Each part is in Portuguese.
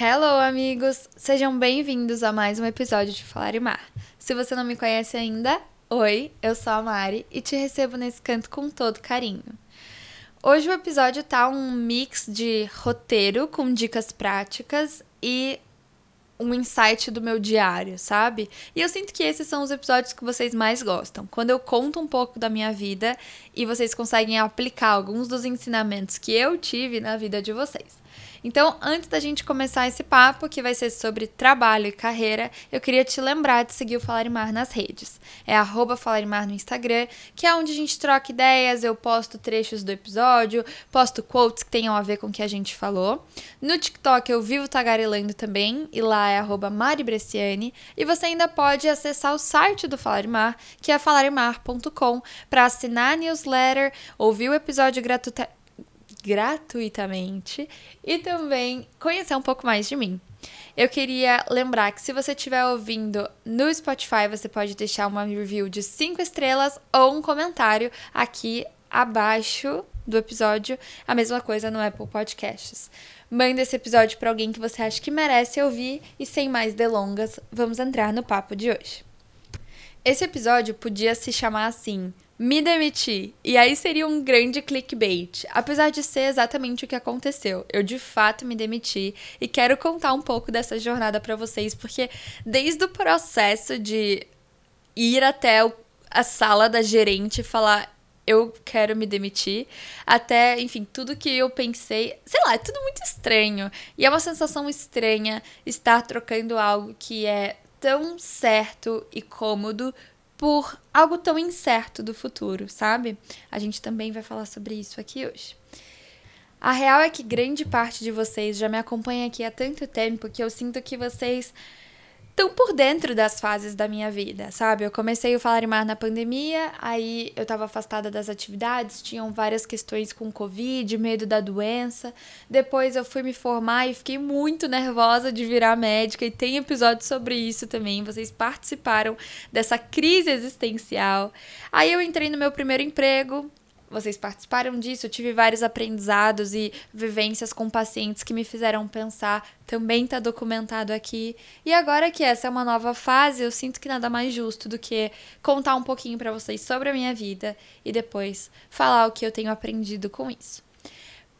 Hello, amigos! Sejam bem-vindos a mais um episódio de Falar e Mar. Se você não me conhece ainda, oi, eu sou a Mari e te recebo nesse canto com todo carinho. Hoje o episódio tá um mix de roteiro com dicas práticas e um insight do meu diário, sabe? E eu sinto que esses são os episódios que vocês mais gostam. Quando eu conto um pouco da minha vida e vocês conseguem aplicar alguns dos ensinamentos que eu tive na vida de vocês. Então, antes da gente começar esse papo, que vai ser sobre trabalho e carreira, eu queria te lembrar de seguir o Falarimar nas redes. É arroba no Instagram, que é onde a gente troca ideias, eu posto trechos do episódio, posto quotes que tenham a ver com o que a gente falou. No TikTok eu vivo tagarelando também, e lá é arroba Mari. E você ainda pode acessar o site do Falarimar, que é falarimar.com, para assinar a newsletter, ouvir o episódio gratuito gratuitamente e também conhecer um pouco mais de mim. Eu queria lembrar que se você estiver ouvindo no Spotify, você pode deixar uma review de 5 estrelas ou um comentário aqui abaixo do episódio. A mesma coisa no Apple Podcasts. Manda esse episódio para alguém que você acha que merece ouvir e sem mais delongas, vamos entrar no papo de hoje. Esse episódio podia se chamar assim: me demiti. E aí seria um grande clickbait. Apesar de ser exatamente o que aconteceu. Eu de fato me demiti e quero contar um pouco dessa jornada para vocês, porque desde o processo de ir até a sala da gerente e falar eu quero me demitir, até, enfim, tudo que eu pensei, sei lá, é tudo muito estranho. E é uma sensação estranha estar trocando algo que é tão certo e cômodo por algo tão incerto do futuro, sabe? A gente também vai falar sobre isso aqui hoje. A real é que grande parte de vocês já me acompanha aqui há tanto tempo que eu sinto que vocês tão por dentro das fases da minha vida, sabe? Eu comecei o Falar Mar na pandemia, aí eu tava afastada das atividades, tinham várias questões com Covid, medo da doença. Depois eu fui me formar e fiquei muito nervosa de virar médica, e tem episódio sobre isso também. Vocês participaram dessa crise existencial. Aí eu entrei no meu primeiro emprego, vocês participaram disso. Eu tive vários aprendizados e vivências com pacientes que me fizeram pensar. Também está documentado aqui. E agora que essa é uma nova fase, eu sinto que nada mais justo do que contar um pouquinho para vocês sobre a minha vida e depois falar o que eu tenho aprendido com isso.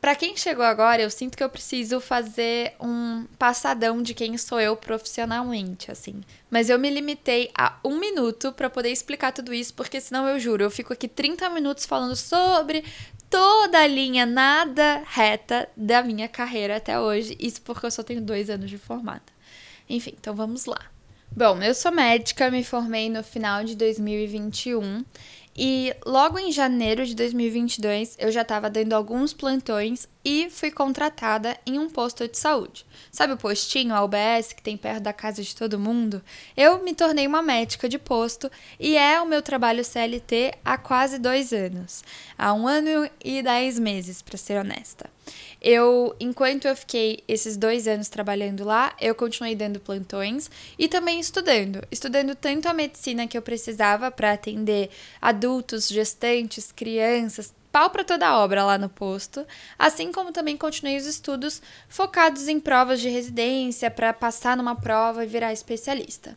Para quem chegou agora, eu sinto que eu preciso fazer um passadão de quem sou eu profissionalmente, assim. Mas eu me limitei a um minuto para poder explicar tudo isso, porque senão eu juro, eu fico aqui 30 minutos falando sobre toda a linha nada reta da minha carreira até hoje. Isso porque eu só tenho dois anos de formada. Enfim, então vamos lá. Bom, eu sou médica, me formei no final de 2021 e logo em janeiro de 2022, eu já estava dando alguns plantões e fui contratada em um posto de saúde. Sabe o postinho, a UBS, que tem perto da casa de todo mundo? Eu me tornei uma médica de posto e é o meu trabalho CLT há quase dois anos. Há um ano e dez meses, para ser honesta. Eu, enquanto eu fiquei esses dois anos trabalhando lá, eu continuei dando plantões e também estudando. Estudando tanto a medicina que eu precisava para atender adultos, gestantes, crianças, pau para toda a obra lá no posto, assim como também continuei os estudos focados em provas de residência para passar numa prova e virar especialista.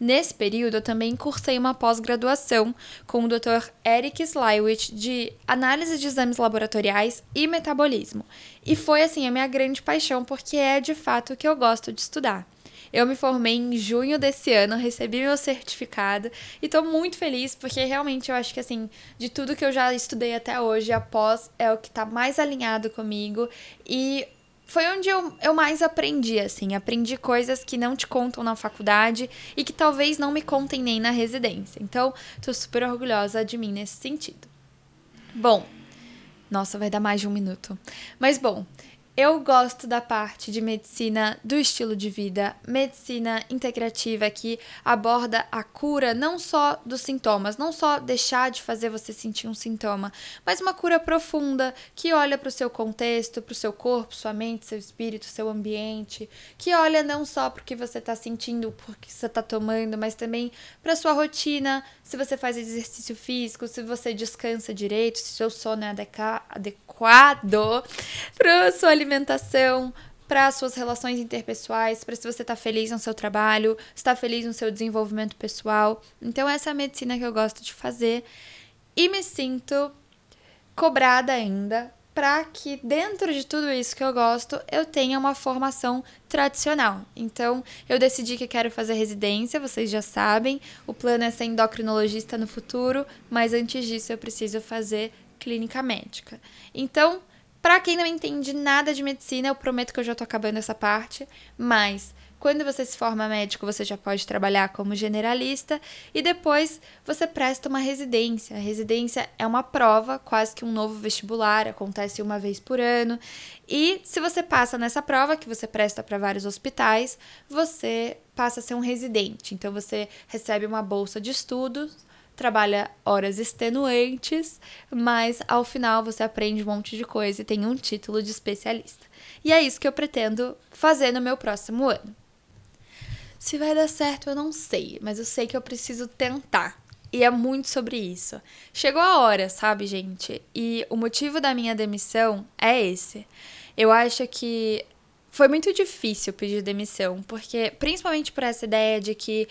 Nesse período, eu também cursei uma pós-graduação com o Dr. Eric Slywich de análise de exames laboratoriais e metabolismo. E foi assim a minha grande paixão, porque é de fato o que eu gosto de estudar. Eu me formei em junho desse ano, recebi meu certificado e tô muito feliz porque realmente eu acho que assim, de tudo que eu já estudei até hoje, a pós é o que tá mais alinhado comigo e foi onde eu, eu mais aprendi, assim. Aprendi coisas que não te contam na faculdade e que talvez não me contem nem na residência. Então, tô super orgulhosa de mim nesse sentido. Bom, nossa, vai dar mais de um minuto. Mas bom, eu gosto da parte de medicina do estilo de vida, medicina integrativa que aborda a cura não só dos sintomas, não só deixar de fazer você sentir um sintoma, mas uma cura profunda que olha para o seu contexto, para o seu corpo, sua mente, seu espírito, seu ambiente, que olha não só para o que você está sentindo, por que você está tomando, mas também para sua rotina, se você faz exercício físico, se você descansa direito, se seu sono é adequado para sua alimentação, para suas relações interpessoais, para se você está feliz no seu trabalho, está feliz no seu desenvolvimento pessoal. Então essa é a medicina que eu gosto de fazer e me sinto cobrada ainda para que dentro de tudo isso que eu gosto, eu tenha uma formação tradicional. Então, eu decidi que quero fazer residência, vocês já sabem. O plano é ser endocrinologista no futuro, mas antes disso eu preciso fazer clínica médica. Então, para quem não entende nada de medicina, eu prometo que eu já tô acabando essa parte, mas quando você se forma médico, você já pode trabalhar como generalista e depois você presta uma residência. A residência é uma prova, quase que um novo vestibular, acontece uma vez por ano. E se você passa nessa prova, que você presta para vários hospitais, você passa a ser um residente. Então você recebe uma bolsa de estudos trabalha horas extenuantes, mas ao final você aprende um monte de coisa e tem um título de especialista. E é isso que eu pretendo fazer no meu próximo ano. Se vai dar certo, eu não sei, mas eu sei que eu preciso tentar. E é muito sobre isso. Chegou a hora, sabe, gente? E o motivo da minha demissão é esse. Eu acho que foi muito difícil pedir demissão, porque principalmente por essa ideia de que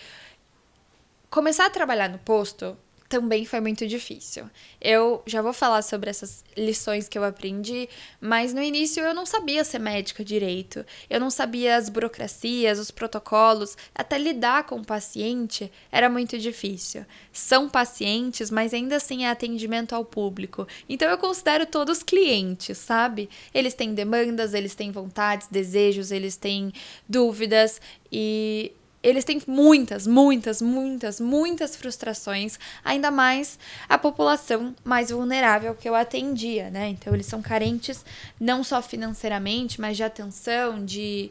começar a trabalhar no posto também foi muito difícil. Eu já vou falar sobre essas lições que eu aprendi, mas no início eu não sabia ser médica direito. Eu não sabia as burocracias, os protocolos, até lidar com o paciente era muito difícil. São pacientes, mas ainda assim é atendimento ao público. Então eu considero todos clientes, sabe? Eles têm demandas, eles têm vontades, desejos, eles têm dúvidas e eles têm muitas, muitas, muitas, muitas frustrações, ainda mais a população mais vulnerável que eu atendia, né? Então, eles são carentes não só financeiramente, mas de atenção, de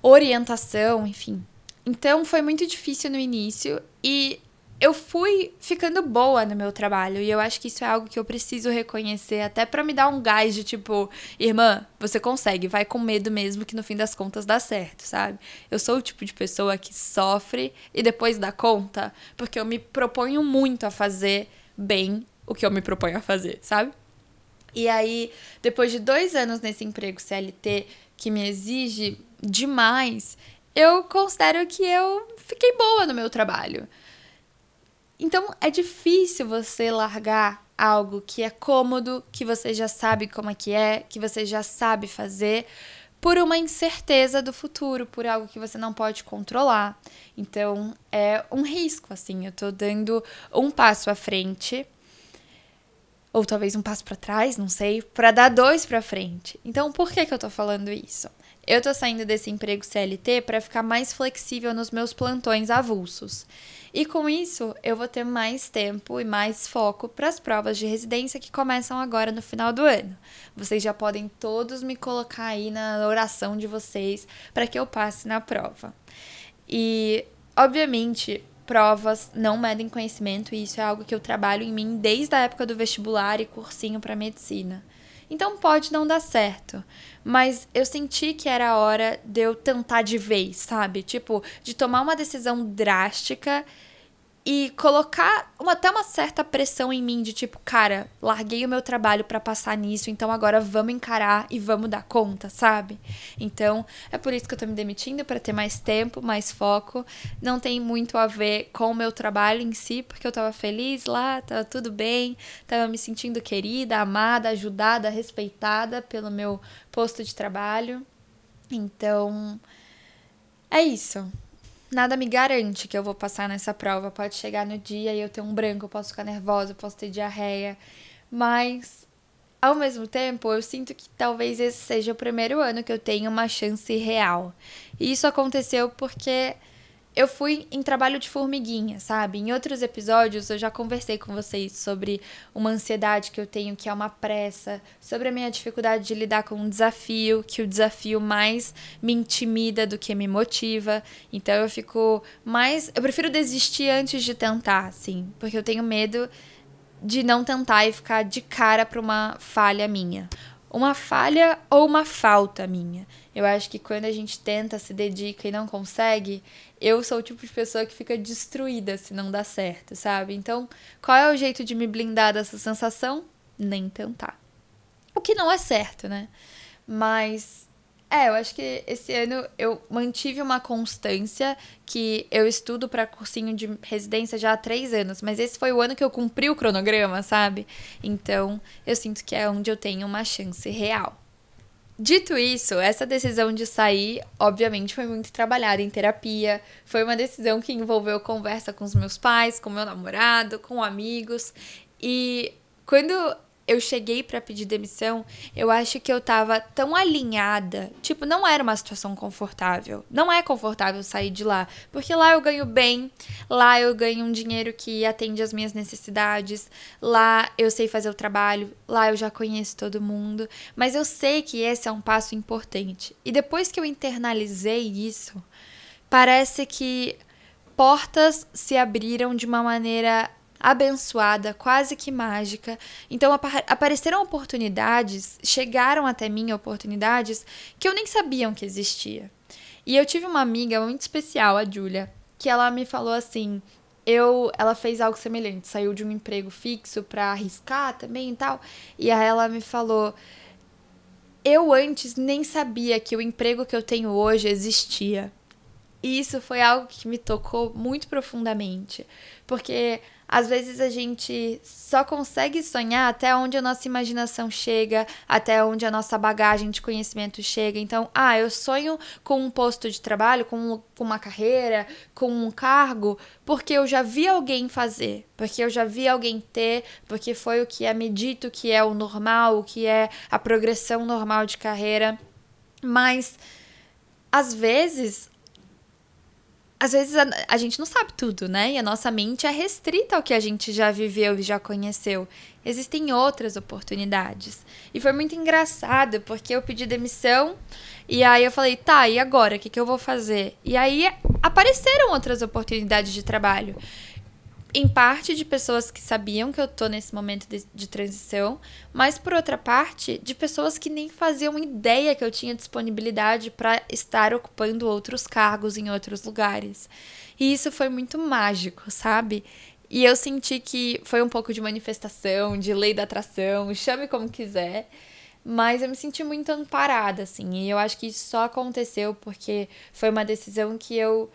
orientação, enfim. Então, foi muito difícil no início e eu fui ficando boa no meu trabalho e eu acho que isso é algo que eu preciso reconhecer até para me dar um gás de tipo, irmã, você consegue, vai com medo mesmo que no fim das contas dá certo, sabe? Eu sou o tipo de pessoa que sofre e depois dá conta, porque eu me proponho muito a fazer bem o que eu me proponho a fazer, sabe? E aí, depois de dois anos nesse emprego CLT que me exige demais, eu considero que eu fiquei boa no meu trabalho. Então é difícil você largar algo que é cômodo, que você já sabe como é que é, que você já sabe fazer, por uma incerteza do futuro, por algo que você não pode controlar. Então é um risco, assim. Eu tô dando um passo à frente, ou talvez um passo para trás, não sei, para dar dois para frente. Então por que, que eu tô falando isso? Eu tô saindo desse emprego CLT para ficar mais flexível nos meus plantões avulsos. E com isso, eu vou ter mais tempo e mais foco para as provas de residência que começam agora no final do ano. Vocês já podem todos me colocar aí na oração de vocês para que eu passe na prova. E, obviamente, provas não medem conhecimento, e isso é algo que eu trabalho em mim desde a época do vestibular e cursinho para medicina. Então pode não dar certo. Mas eu senti que era a hora de eu tentar de vez, sabe? Tipo, de tomar uma decisão drástica e colocar uma, até uma certa pressão em mim de tipo, cara, larguei o meu trabalho para passar nisso, então agora vamos encarar e vamos dar conta, sabe? Então, é por isso que eu tô me demitindo para ter mais tempo, mais foco. Não tem muito a ver com o meu trabalho em si, porque eu tava feliz lá, tava tudo bem, tava me sentindo querida, amada, ajudada, respeitada pelo meu posto de trabalho. Então, é isso nada me garante que eu vou passar nessa prova. Pode chegar no dia e eu ter um branco, eu posso ficar nervosa, eu posso ter diarreia. Mas, ao mesmo tempo, eu sinto que talvez esse seja o primeiro ano que eu tenho uma chance real. E isso aconteceu porque eu fui em trabalho de formiguinha, sabe? Em outros episódios eu já conversei com vocês sobre uma ansiedade que eu tenho, que é uma pressa, sobre a minha dificuldade de lidar com um desafio, que o desafio mais me intimida do que me motiva. Então eu fico mais. Eu prefiro desistir antes de tentar, assim, porque eu tenho medo de não tentar e ficar de cara para uma falha minha uma falha ou uma falta minha. Eu acho que quando a gente tenta, se dedica e não consegue, eu sou o tipo de pessoa que fica destruída se não dá certo, sabe? Então, qual é o jeito de me blindar dessa sensação? Nem tentar. O que não é certo, né? Mas É, eu acho que esse ano eu mantive uma constância que eu estudo para cursinho de residência já há três anos, mas esse foi o ano que eu cumpri o cronograma, sabe? Então eu sinto que é onde eu tenho uma chance real. Dito isso, essa decisão de sair, obviamente, foi muito trabalhada em terapia. Foi uma decisão que envolveu conversa com os meus pais, com meu namorado, com amigos. E quando eu cheguei para pedir demissão, eu acho que eu tava tão alinhada. Tipo, não era uma situação confortável. Não é confortável sair de lá. Porque lá eu ganho bem, lá eu ganho um dinheiro que atende às minhas necessidades, lá eu sei fazer o trabalho, lá eu já conheço todo mundo. Mas eu sei que esse é um passo importante. E depois que eu internalizei isso, parece que portas se abriram de uma maneira abençoada, quase que mágica. Então ap apareceram oportunidades, chegaram até mim oportunidades que eu nem sabia que existia. E eu tive uma amiga muito especial, a Júlia, que ela me falou assim: eu, ela fez algo semelhante, saiu de um emprego fixo para arriscar também e tal. E aí ela me falou: eu antes nem sabia que o emprego que eu tenho hoje existia. E isso foi algo que me tocou muito profundamente, porque às vezes a gente só consegue sonhar até onde a nossa imaginação chega, até onde a nossa bagagem de conhecimento chega. Então, ah, eu sonho com um posto de trabalho, com, uma carreira, com um cargo, porque eu já vi alguém fazer, porque eu já vi alguém ter, porque foi o que é me dito que é o normal, o que é a progressão normal de carreira. Mas às vezes às vezes a, a, gente não sabe tudo, né? E a nossa mente é restrita ao que a gente já viveu e já conheceu. Existem outras oportunidades. E foi muito engraçado, porque eu pedi demissão e aí eu falei, tá, e agora? O que, que eu vou fazer? E aí apareceram outras oportunidades de trabalho em parte de pessoas que sabiam que eu tô nesse momento de, de, transição, mas por outra parte, de pessoas que nem faziam ideia que eu tinha disponibilidade para estar ocupando outros cargos em outros lugares. E isso foi muito mágico, sabe? E eu senti que foi um pouco de manifestação, de lei da atração, chame como quiser. Mas eu me senti muito amparada, assim. E eu acho que isso só aconteceu porque foi uma decisão que eu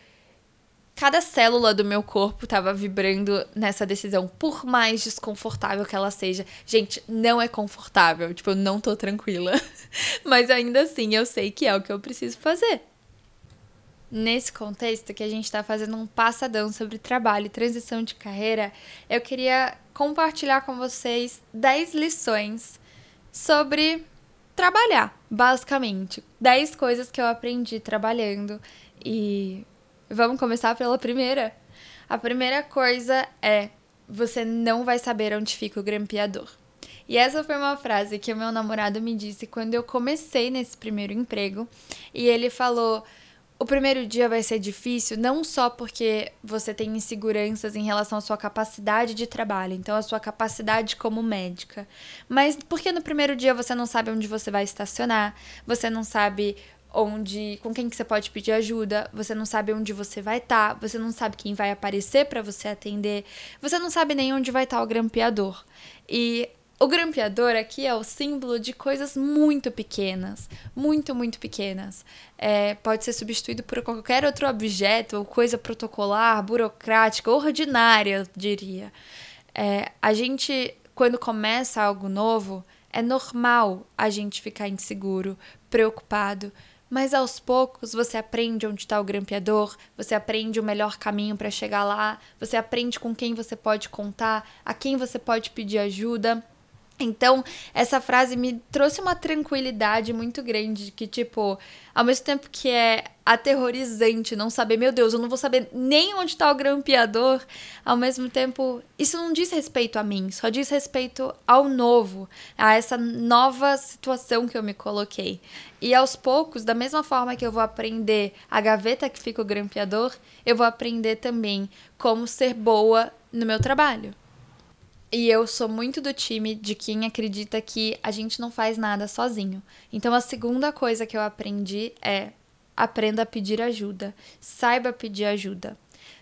cada célula do meu corpo estava vibrando nessa decisão, por mais desconfortável que ela seja. Gente, não é confortável, tipo, eu não tô tranquila. Mas ainda assim, eu sei que é o que eu preciso fazer. Nesse contexto que a gente está fazendo um passadão sobre trabalho e transição de carreira, eu queria compartilhar com vocês 10 lições sobre trabalhar, basicamente. 10 coisas que eu aprendi trabalhando e Vamos começar pela primeira. A primeira coisa é: você não vai saber onde fica o grampeador. E essa foi uma frase que o meu namorado me disse quando eu comecei nesse primeiro emprego. E ele falou: o primeiro dia vai ser difícil, não só porque você tem inseguranças em relação à sua capacidade de trabalho, então a sua capacidade como médica, mas porque no primeiro dia você não sabe onde você vai estacionar, você não sabe onde com quem que você pode pedir ajuda, você não sabe onde você vai estar, tá, você não sabe quem vai aparecer para você atender, você não sabe nem onde vai estar tá o grampeador. E o grampeador aqui é o símbolo de coisas muito pequenas, muito, muito pequenas. É, pode ser substituído por qualquer outro objeto ou coisa protocolar, burocrática, ordinária, eu diria. É, a gente, quando começa algo novo, é normal a gente ficar inseguro, preocupado, mas aos poucos você aprende onde está o grampeador, você aprende o melhor caminho para chegar lá, você aprende com quem você pode contar, a quem você pode pedir ajuda. Então, essa frase me trouxe uma tranquilidade muito grande, que, tipo, ao mesmo tempo que é aterrorizante não saber, meu Deus, eu não vou saber nem onde está o grampeador, ao mesmo tempo, isso não diz respeito a mim, só diz respeito ao novo, a essa nova situação que eu me coloquei. E aos poucos, da mesma forma que eu vou aprender a gaveta que fica o grampeador, eu vou aprender também como ser boa no meu trabalho. E eu sou muito do time de quem acredita que a gente não faz nada sozinho. Então a segunda coisa que eu aprendi é aprenda a pedir ajuda, saiba pedir ajuda.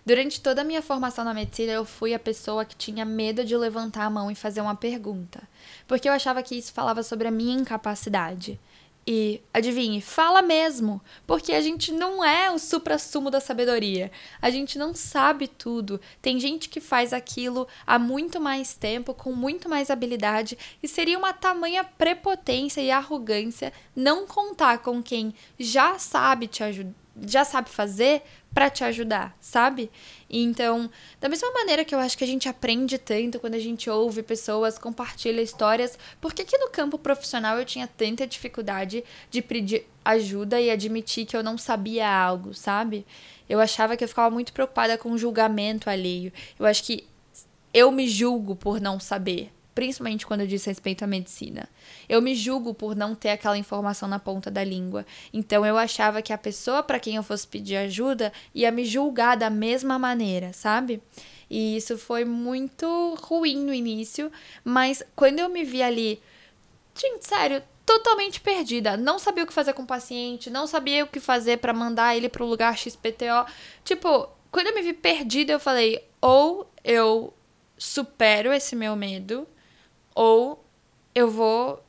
Durante toda a minha formação na medicina, eu fui a pessoa que tinha medo de levantar a mão e fazer uma pergunta, porque eu achava que isso falava sobre a minha incapacidade. E adivinhe, fala mesmo, porque a gente não é o supra-sumo da sabedoria. A gente não sabe tudo. Tem gente que faz aquilo há muito mais tempo, com muito mais habilidade, e seria uma tamanha prepotência e arrogância não contar com quem já sabe te ajudar, já sabe fazer para te ajudar, sabe? Então, da mesma maneira que eu acho que a gente aprende tanto quando a gente ouve pessoas, compartilha histórias, por que, que no campo profissional eu tinha tanta dificuldade de pedir ajuda e admitir que eu não sabia algo, sabe? Eu achava que eu ficava muito preocupada com o julgamento alheio. Eu acho que eu me julgo por não saber principalmente quando diz respeito à medicina. Eu me julgo por não ter aquela informação na ponta da língua. Então eu achava que a pessoa para quem eu fosse pedir ajuda ia me julgar da mesma maneira, sabe? E isso foi muito ruim no início, mas quando eu me vi ali, gente, sério, totalmente perdida, não sabia o que fazer com o paciente, não sabia o que fazer para mandar ele pro lugar XPTO. Tipo, quando eu me vi perdida, eu falei: ou eu supero esse meu medo ou eu vou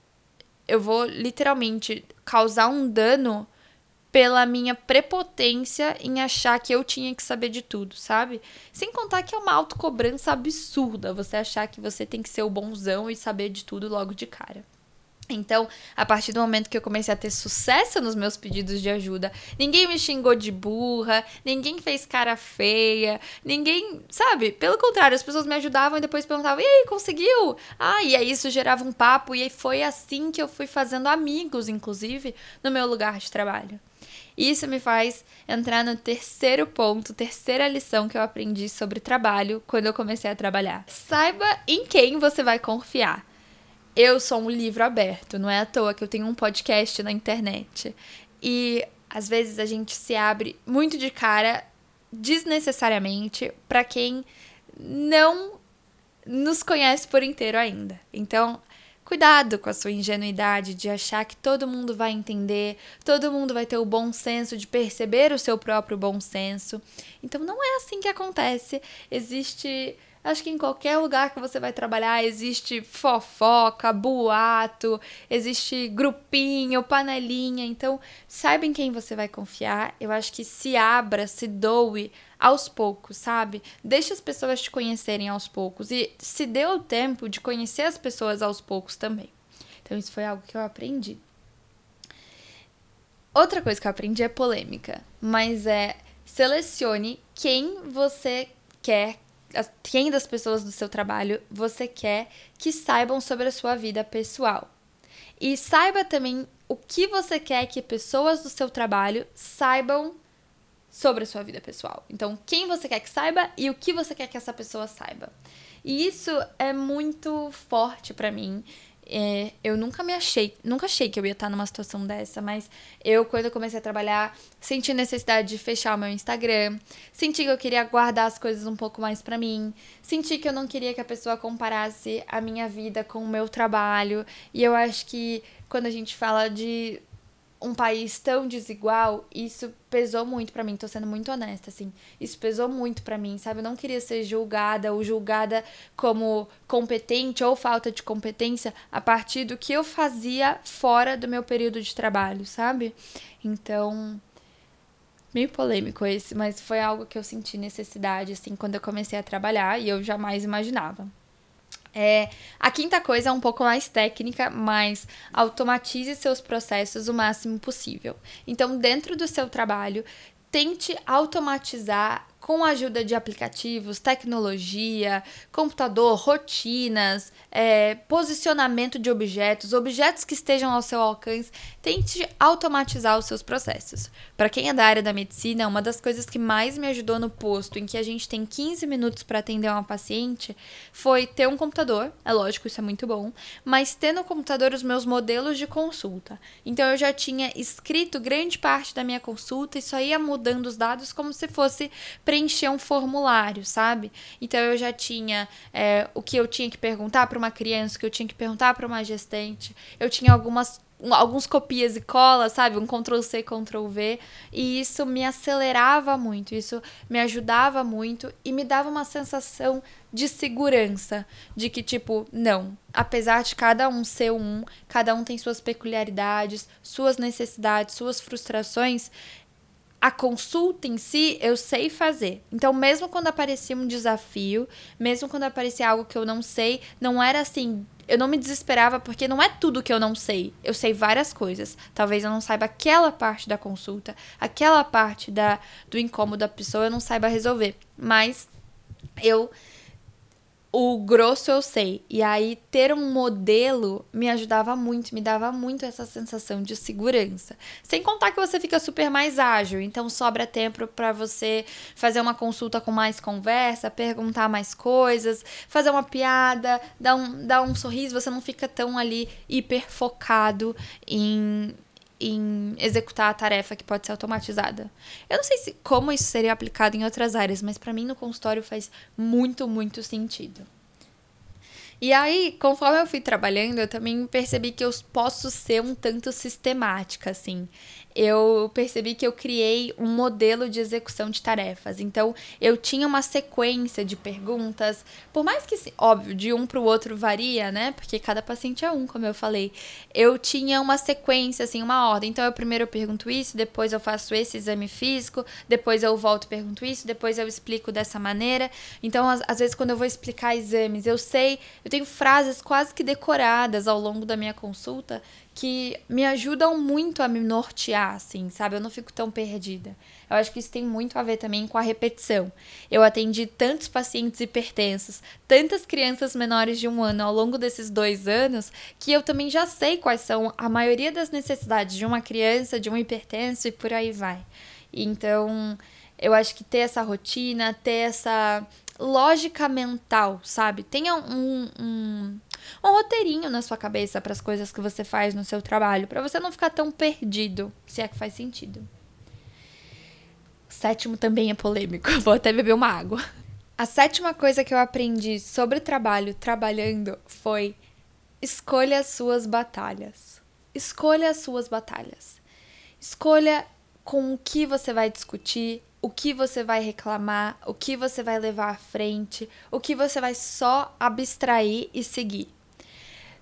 eu vou literalmente causar um dano pela minha prepotência em achar que eu tinha que saber de tudo, sabe? Sem contar que é uma autocobrança absurda você achar que você tem que ser o bonzão e saber de tudo logo de cara. Então, a partir do momento que eu comecei a ter sucesso nos meus pedidos de ajuda, ninguém me xingou de burra, ninguém fez cara feia, ninguém, sabe? Pelo contrário, as pessoas me ajudavam e depois perguntavam: "E aí, conseguiu?". Ah, e aí isso gerava um papo e foi assim que eu fui fazendo amigos, inclusive, no meu lugar de trabalho. Isso me faz entrar no terceiro ponto, terceira lição que eu aprendi sobre trabalho quando eu comecei a trabalhar. Saiba em quem você vai confiar eu sou um livro aberto, não é à toa que eu tenho um podcast na internet. E às vezes a gente se abre muito de cara desnecessariamente para quem não nos conhece por inteiro ainda. Então, cuidado com a sua ingenuidade de achar que todo mundo vai entender, todo mundo vai ter o bom senso de perceber o seu próprio bom senso. Então, não é assim que acontece. Existe Acho que em qualquer lugar que você vai trabalhar existe fofoca, boato, existe grupinho, panelinha. Então, saiba em quem você vai confiar. Eu acho que se abra, se doe aos poucos, sabe? Deixe as pessoas te conhecerem aos poucos e se dê o tempo de conhecer as pessoas aos poucos também. Então, isso foi algo que eu aprendi. Outra coisa que eu aprendi é polêmica, mas é selecione quem você quer quem das pessoas do seu trabalho você quer que saibam sobre a sua vida pessoal. E saiba também o que você quer que pessoas do seu trabalho saibam sobre a sua vida pessoal. Então, quem você quer que saiba e o que você quer que essa pessoa saiba. E isso é muito forte para mim é, eu nunca me achei, nunca achei que eu ia estar numa situação dessa, mas eu, quando eu comecei a trabalhar, senti necessidade de fechar o meu Instagram, senti que eu queria guardar as coisas um pouco mais para mim, senti que eu não queria que a pessoa comparasse a minha vida com o meu trabalho, e eu acho que quando a gente fala de um país tão desigual, isso pesou muito para mim, tô sendo muito honesta, assim. Isso pesou muito para mim, sabe? Eu não queria ser julgada ou julgada como competente ou falta de competência a partir do que eu fazia fora do meu período de trabalho, sabe? Então, meio polêmico esse, mas foi algo que eu senti necessidade, assim, quando eu comecei a trabalhar e eu jamais imaginava. É, a quinta coisa é um pouco mais técnica, mas automatize seus processos o máximo possível. Então, dentro do seu trabalho, tente automatizar com a ajuda de aplicativos, tecnologia, computador, rotinas, é, posicionamento de objetos, objetos que estejam ao seu alcance, tente automatizar os seus processos. Para quem é da área da medicina, uma das coisas que mais me ajudou no posto, em que a gente tem 15 minutos para atender uma paciente, foi ter um computador. É lógico, isso é muito bom, mas ter no computador os meus modelos de consulta. Então eu já tinha escrito grande parte da minha consulta e só ia mudando os dados como se fosse preencher um formulário, sabe? Então eu já tinha é, o que eu tinha que perguntar para uma criança, o que eu tinha que perguntar para uma gestante, eu tinha algumas alguns copias e cola, sabe? Um Ctrl C, Ctrl V. E isso me acelerava muito, isso me ajudava muito e me dava uma sensação de segurança, de que tipo, não, apesar de cada um ser um, cada um tem suas peculiaridades, suas necessidades, suas frustrações, a consulta em si eu sei fazer. Então, mesmo quando aparecia um desafio, mesmo quando aparecia algo que eu não sei, não era assim eu não me desesperava porque não é tudo que eu não sei. Eu sei várias coisas. Talvez eu não saiba aquela parte da consulta, aquela parte da, do incômodo da pessoa eu não saiba resolver. Mas eu o grosso eu sei. E aí, ter um modelo me ajudava muito, me dava muito essa sensação de segurança. Sem contar que você fica super mais ágil, então sobra tempo para você fazer uma consulta com mais conversa, perguntar mais coisas, fazer uma piada, dar um, dar um sorriso, você não fica tão ali hiper focado em em executar a tarefa que pode ser automatizada. Eu não sei se como isso seria aplicado em outras áreas, mas para mim no consultório faz muito, muito sentido. E aí, conforme eu fui trabalhando, eu também percebi que eu posso ser um tanto sistemática, assim eu percebi que eu criei um modelo de execução de tarefas. Então, eu tinha uma sequência de perguntas, por mais que, óbvio, de um para o outro varia, né? Porque cada paciente é um, como eu falei. Eu tinha uma sequência, assim, uma ordem. Então, eu primeiro pergunto isso, depois eu faço esse exame físico, depois eu volto e pergunto isso, depois eu explico dessa maneira. Então, às vezes, quando eu vou explicar exames, eu sei, eu tenho frases quase que decoradas ao longo da minha consulta que me ajudam muito a me nortear, assim, sabe? Eu não fico tão perdida. Eu acho que isso tem muito a ver também com a repetição. Eu atendi tantos pacientes hipertensos, tantas crianças menores de um ano ao longo desses dois anos, que eu também já sei quais são a maioria das necessidades de uma criança, de um hipertenso e por aí vai. Então, eu acho que ter essa rotina, ter essa lógica mental, sabe? Tenha um, um, um roteirinho na sua cabeça para as coisas que você faz no seu trabalho, para você não ficar tão perdido, se é que faz sentido. O sétimo também é polêmico, vou até beber uma água. A sétima coisa que eu aprendi sobre trabalho trabalhando foi escolha as suas batalhas. Escolha as suas batalhas. Escolha com o que você vai discutir, o que você vai reclamar, o que você vai levar à frente, o que você vai só abstrair e seguir.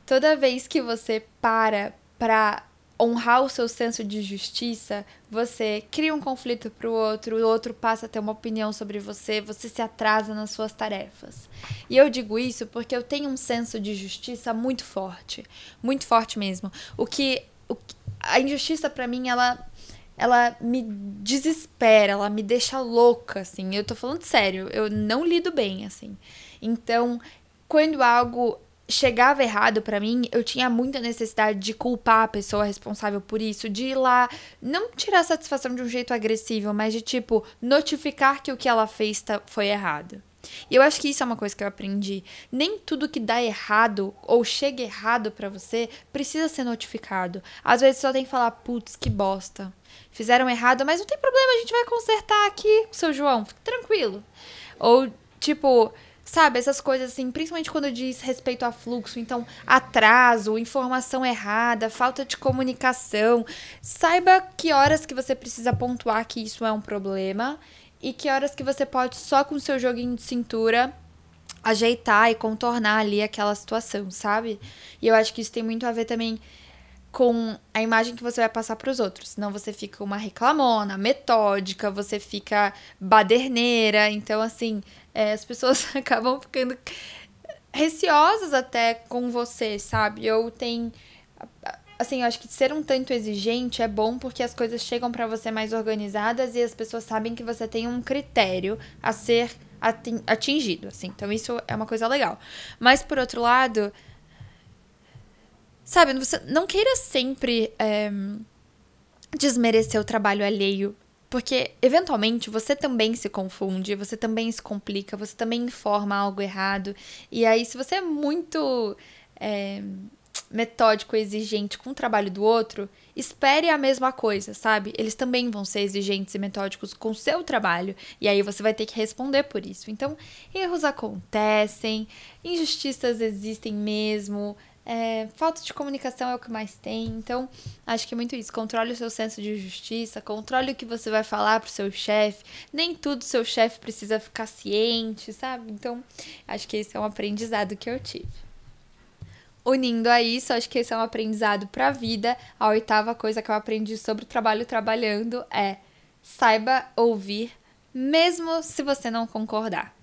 Toda vez que você para para honrar o seu senso de justiça, você cria um conflito para o outro, o outro passa a ter uma opinião sobre você, você se atrasa nas suas tarefas. E eu digo isso porque eu tenho um senso de justiça muito forte, muito forte mesmo. O que, o, a injustiça para mim ela ela me desespera, ela me deixa louca, assim. Eu tô falando sério, eu não lido bem, assim. Então, quando algo chegava errado para mim, eu tinha muita necessidade de culpar a pessoa responsável por isso, de ir lá, não tirar satisfação de um jeito agressivo, mas de tipo notificar que o que ela fez tá, foi errado. E eu acho que isso é uma coisa que eu aprendi. Nem tudo que dá errado ou chega errado para você precisa ser notificado. Às vezes só tem que falar, putz, que bosta. Fizeram errado, mas não tem problema, a gente vai consertar aqui, seu João, fique tranquilo. Ou, tipo, sabe, essas coisas assim, principalmente quando diz respeito a fluxo, então atraso, informação errada, falta de comunicação. Saiba que horas que você precisa pontuar que isso é um problema e que horas que você pode só com o seu joguinho de cintura ajeitar e contornar ali aquela situação, sabe? E eu acho que isso tem muito a ver também com a imagem que você vai passar para os outros. Senão você fica uma reclamona, metódica, você fica baderneira. Então, assim, é, as pessoas acabam ficando receosas até com você, sabe? Eu tenho assim, eu acho que ser um tanto exigente é bom porque as coisas chegam para você mais organizadas e as pessoas sabem que você tem um critério a ser atingido, assim. Então isso é uma coisa legal. Mas por outro lado, sabe, você não queira sempre é, desmerecer o trabalho alheio. Porque, eventualmente, você também se confunde, você também se complica, você também informa algo errado. E aí, se você é muito é, metódico, exigente com o trabalho do outro, espere a mesma coisa, sabe? Eles também vão ser exigentes e metódicos com o seu trabalho, e aí você vai ter que responder por isso. Então, erros acontecem, injustiças existem mesmo, É, falta de comunicação é o que mais tem. Então, acho que é muito isso. Controle o seu senso de justiça, controle o que você vai falar pro seu chefe. Nem tudo seu chefe precisa ficar ciente, sabe? Então, acho que esse é um aprendizado que eu tive. Unindo a isso, acho que esse é um aprendizado para a vida. A oitava coisa que eu aprendi sobre o trabalho trabalhando é saiba ouvir, mesmo se você não concordar.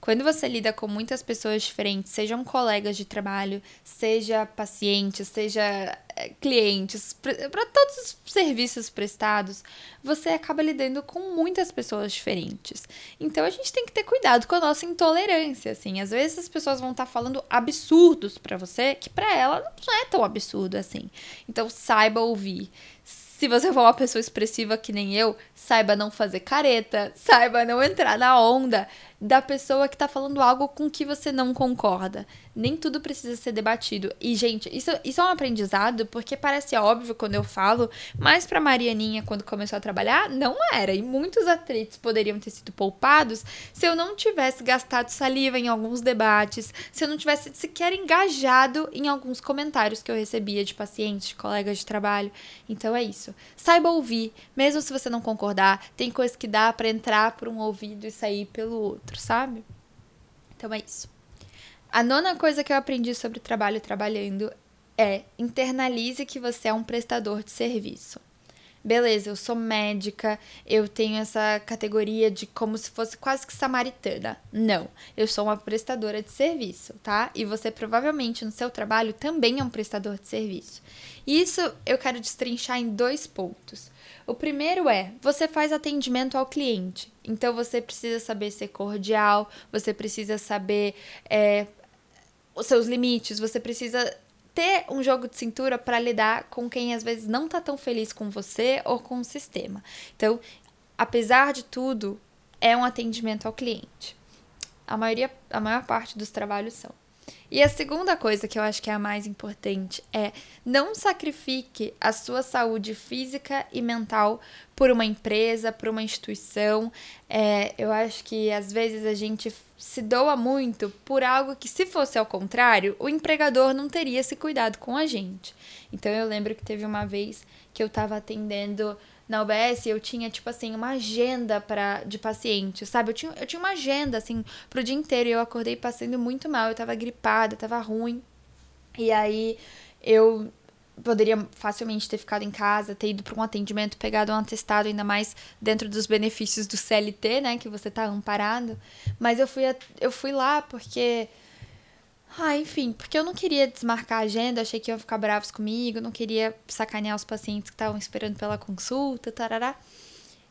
Quando você lida com muitas pessoas diferentes, sejam colegas de trabalho, seja pacientes, seja clientes, para todos os serviços prestados, você acaba lidando com muitas pessoas diferentes. Então a gente tem que ter cuidado com a nossa intolerância, assim. Às vezes as pessoas vão estar tá falando absurdos para você, que para ela não é tão absurdo assim. Então saiba ouvir se você for uma pessoa expressiva que nem eu, saiba não fazer careta, saiba não entrar na onda da pessoa que tá falando algo com que você não concorda. Nem tudo precisa ser debatido. E, gente, isso, isso é um aprendizado porque parece óbvio quando eu falo, mas pra Marianinha, quando começou a trabalhar, não era. E muitos atritos poderiam ter sido poupados se eu não tivesse gastado saliva em alguns debates, se eu não tivesse sequer engajado em alguns comentários que eu recebia de pacientes, de colegas de trabalho. Então é isso. Saiba ouvir, mesmo se você não concordar, tem coisas que dá para entrar por um ouvido e sair pelo outro, sabe? Então é isso. A nona coisa que eu aprendi sobre trabalho trabalhando é internalize que você é um prestador de serviço. Beleza, eu sou médica, eu tenho essa categoria de como se fosse quase que samaritana. Não, eu sou uma prestadora de serviço, tá? E você provavelmente no seu trabalho também é um prestador de serviço. Isso eu quero destrinchar em dois pontos. O primeiro é: você faz atendimento ao cliente. Então você precisa saber ser cordial, você precisa saber é, os seus limites, você precisa ter um jogo de cintura para lidar com quem às vezes não tá tão feliz com você ou com o sistema. Então, apesar de tudo, é um atendimento ao cliente. A maioria, a maior parte dos trabalhos são. E a segunda coisa que eu acho que é a mais importante é não sacrifique a sua saúde física e mental por uma empresa, por uma instituição. É, eu acho que às vezes a gente se doa muito por algo que, se fosse ao contrário, o empregador não teria se cuidado com a gente. Então eu lembro que teve uma vez que eu estava atendendo na UBS, eu tinha, tipo assim, uma agenda para de paciente, sabe? Eu tinha, eu tinha uma agenda, assim, pro dia inteiro. E eu acordei passando muito mal, eu tava gripada, tava ruim. E aí eu poderia facilmente ter ficado em casa, ter ido para um atendimento, pegado um atestado, ainda mais dentro dos benefícios do CLT, né? Que você tá amparado. Mas eu fui, eu fui lá porque ah, enfim, porque eu não queria desmarcar a agenda, achei que iam ficar bravos comigo, não queria sacanear os pacientes que estavam esperando pela consulta, tarará.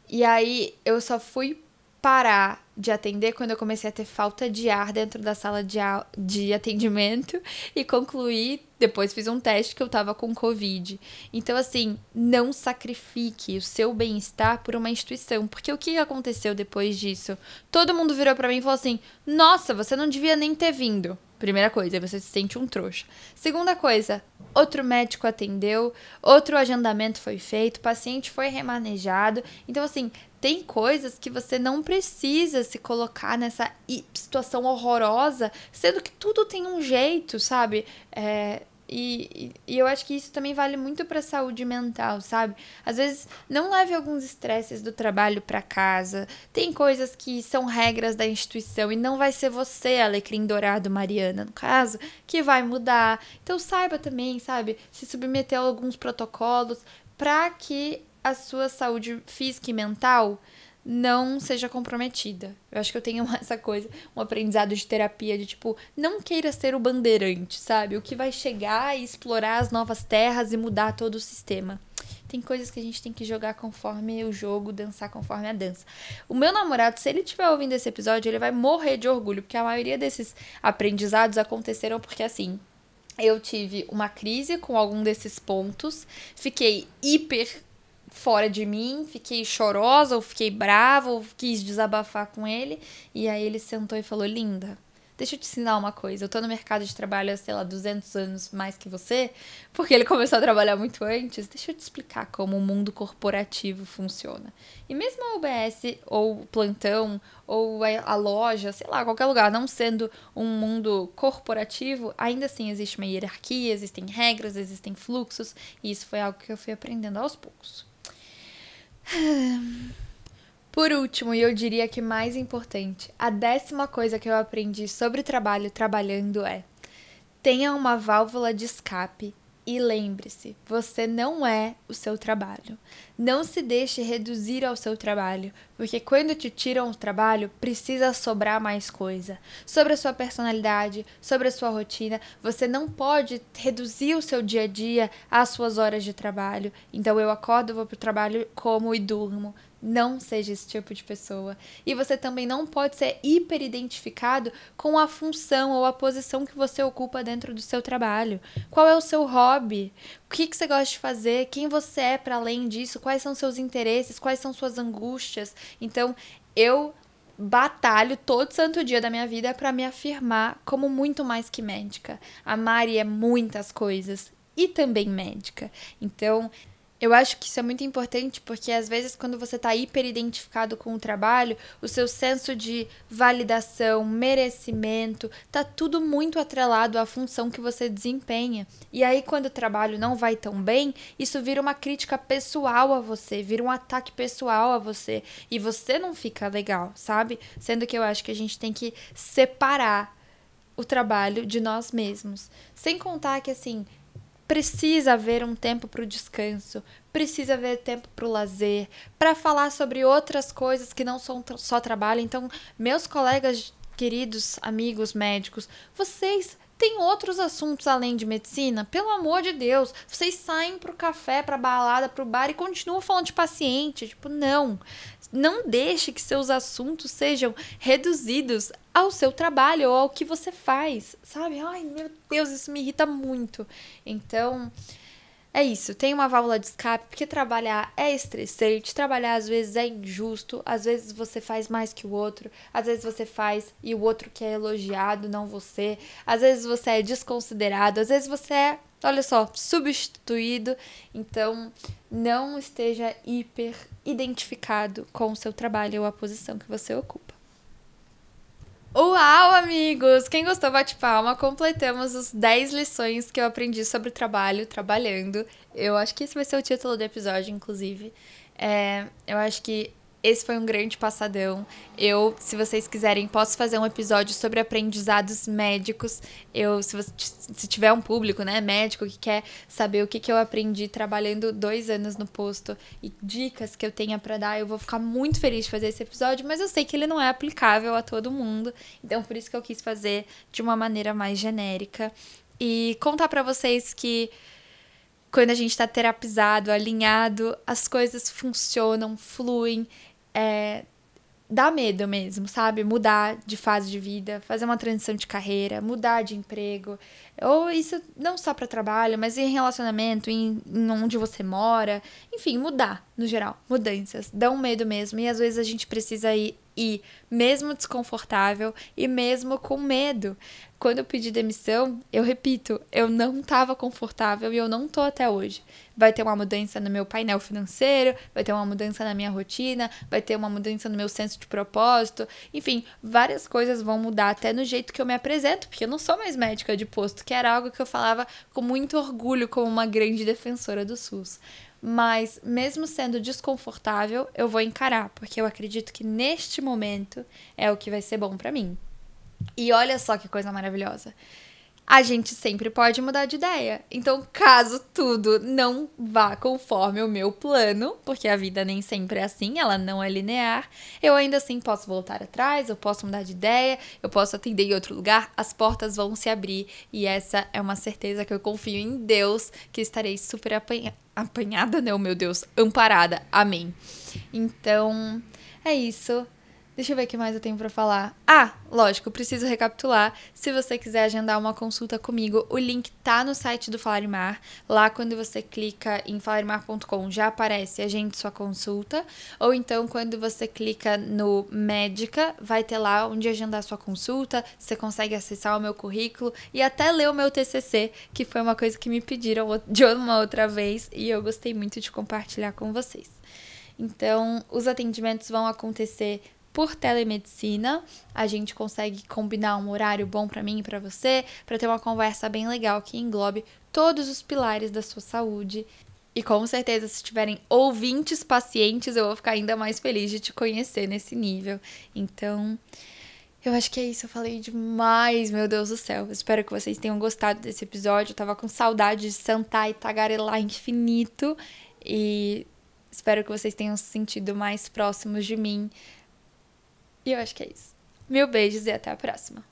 E aí eu só fui parar de atender quando eu comecei a ter falta de ar dentro da sala de, de atendimento e concluí, depois fiz um teste que eu tava com Covid. Então, assim, não sacrifique o seu bem-estar por uma instituição, porque o que aconteceu depois disso? Todo mundo virou para mim e falou assim: Nossa, você não devia nem ter vindo. Primeira coisa, você se sente um trouxa. Segunda coisa, outro médico atendeu, outro agendamento foi feito, o paciente foi remanejado. Então, assim, tem coisas que você não precisa se colocar nessa situação horrorosa, sendo que tudo tem um jeito, sabe? É, e, e, eu acho que isso também vale muito para saúde mental, sabe? Às vezes não leve alguns estresses do trabalho para casa. Tem coisas que são regras da instituição e não vai ser você, Alecrim Dourado Mariana, no caso, que vai mudar. Então saiba também, sabe, se submeter a alguns protocolos para que a sua saúde física e mental não seja comprometida. Eu acho que eu tenho essa coisa, um aprendizado de terapia de tipo, não queira ser o bandeirante, sabe? O que vai chegar e explorar as novas terras e mudar todo o sistema. Tem coisas que a gente tem que jogar conforme o jogo, dançar conforme a dança. O meu namorado, se ele estiver ouvindo esse episódio, ele vai morrer de orgulho, porque a maioria desses aprendizados aconteceram porque assim, eu tive uma crise com algum desses pontos, fiquei hiper fora de mim, fiquei chorosa, ou fiquei brava, ou quis desabafar com ele. E aí ele sentou e falou: Linda, deixa eu te ensinar uma coisa. Eu tô no mercado de trabalho há, sei lá, 200 anos mais que você, porque ele começou a trabalhar muito antes. Deixa eu te explicar como o mundo corporativo funciona. E mesmo a UBS, ou plantão, ou a loja, sei lá, qualquer lugar, não sendo um mundo corporativo, ainda assim existe uma hierarquia, existem regras, existem fluxos, e isso foi algo que eu fui aprendendo aos poucos. Por último, e eu diria que mais importante, a décima coisa que eu aprendi sobre trabalho trabalhando é: tenha uma válvula de escape e lembre-se, você não é o seu trabalho. Não se deixe reduzir ao seu trabalho, porque quando te tiram o trabalho, precisa sobrar mais coisa. Sobre a sua personalidade, sobre a sua rotina, você não pode reduzir o seu dia a dia às suas horas de trabalho. Então eu acordo, vou pro trabalho, como e durmo. Não seja esse tipo de pessoa. E você também não pode ser hiper identificado com a função ou a posição que você ocupa dentro do seu trabalho. Qual é o seu hobby? O que, que você gosta de fazer? Quem você é para além disso? Quais são seus interesses? Quais são suas angústias? Então, eu batalho todo santo dia da minha vida para me afirmar como muito mais que médica. A Mari é muitas coisas e também médica. Então, eu acho que isso é muito importante porque às vezes quando você está hiper identificado com o trabalho, o seu senso de validação, merecimento, tá tudo muito atrelado à função que você desempenha. E aí quando o trabalho não vai tão bem, isso vira uma crítica pessoal a você, vira um ataque pessoal a você e você não fica legal, sabe? Sendo que eu acho que a gente tem que separar o trabalho de nós mesmos. Sem contar que assim, precisa haver um tempo para o descanso, precisa haver tempo para o lazer, para falar sobre outras coisas que não são só trabalho. Então, meus colegas queridos amigos médicos, vocês têm outros assuntos além de medicina? Pelo amor de Deus, vocês saem pro café, pra balada, pro bar e continuam falando de paciente. Tipo, não. Não deixe que seus assuntos sejam reduzidos ao seu trabalho ou ao que você faz, sabe? Ai, meu Deus, isso me irrita muito. Então, é isso, tem uma válvula de escape, porque trabalhar é estressante, trabalhar às vezes é injusto, às vezes você faz mais que o outro, às vezes você faz e o outro que é elogiado, não você, às vezes você é desconsiderado, às vezes você é olha só, substituído. Então, não esteja hiper identificado com o seu trabalho ou a posição que você ocupa. Uau, amigos! Quem gostou, bate palma. Completamos os 10 lições que eu aprendi sobre trabalho trabalhando. Eu acho que esse vai ser o título do episódio, inclusive. É, eu acho que esse foi um grande passadão. Eu, se vocês quiserem, posso fazer um episódio sobre aprendizados médicos. Eu, se, você, se tiver um público, né, médico que quer saber o que, que eu aprendi trabalhando dois anos no posto e dicas que eu tenha para dar, eu vou ficar muito feliz de fazer esse episódio, mas eu sei que ele não é aplicável a todo mundo. Então, por isso que eu quis fazer de uma maneira mais genérica e contar para vocês que quando a gente está terapizado, alinhado, as coisas funcionam, fluem é, dá medo mesmo, sabe? Mudar de fase de vida, fazer uma transição de carreira, mudar de emprego. Ou isso não só para trabalho, mas em relacionamento, em, em, onde você mora. Enfim, mudar, no geral. Mudanças. Dão medo mesmo. E às vezes a gente precisa ir, mesmo desconfortável e mesmo com medo. Quando eu pedi demissão, eu repito, eu não estava confortável e eu não tô até hoje. Vai ter uma mudança no meu painel financeiro, vai ter uma mudança na minha rotina, vai ter uma mudança no meu senso de propósito. Enfim, várias coisas vão mudar até no jeito que eu me apresento, porque eu não sou mais médica de posto, que era algo que eu falava com muito orgulho como uma grande defensora do SUS. Mas, mesmo sendo desconfortável, eu vou encarar, porque eu acredito que neste momento é o que vai ser bom para mim. E olha só que coisa maravilhosa a gente sempre pode mudar de ideia. Então, caso tudo não vá conforme o meu plano, porque a vida nem sempre é assim, ela não é linear, eu ainda assim posso voltar atrás, eu posso mudar de ideia, eu posso atender em outro lugar, as portas vão se abrir e essa é uma certeza que eu confio em Deus que estarei super apanha apanhada, não, meu Deus, amparada. Amém. Então, é isso. Deixa eu ver o que mais eu tenho para falar. Ah, lógico, preciso recapitular. Se você quiser agendar uma consulta comigo, o link tá no site do Falarimar. Lá quando você clica em falarimar.com já aparece agende sua consulta, ou então quando você clica no médica, vai ter lá onde agendar sua consulta, você consegue acessar o meu currículo e até ler o meu TCC, que foi uma coisa que me pediram de uma outra vez e eu gostei muito de compartilhar com vocês. Então, os atendimentos vão acontecer por telemedicina. A gente consegue combinar um horário bom para mim e para você, para ter uma conversa bem legal que englobe todos os pilares da sua saúde. E com certeza, se tiverem ouvintes pacientes, eu vou ficar ainda mais feliz de te conhecer nesse nível. Então, eu acho que é isso. Eu falei demais, meu Deus do céu. espero que vocês tenham gostado desse episódio. Eu tava com saudade de sentar e tagarelar infinito. E espero que vocês tenham se sentido mais próximos de mim e eu acho que é isso. Mil beijos e até a próxima.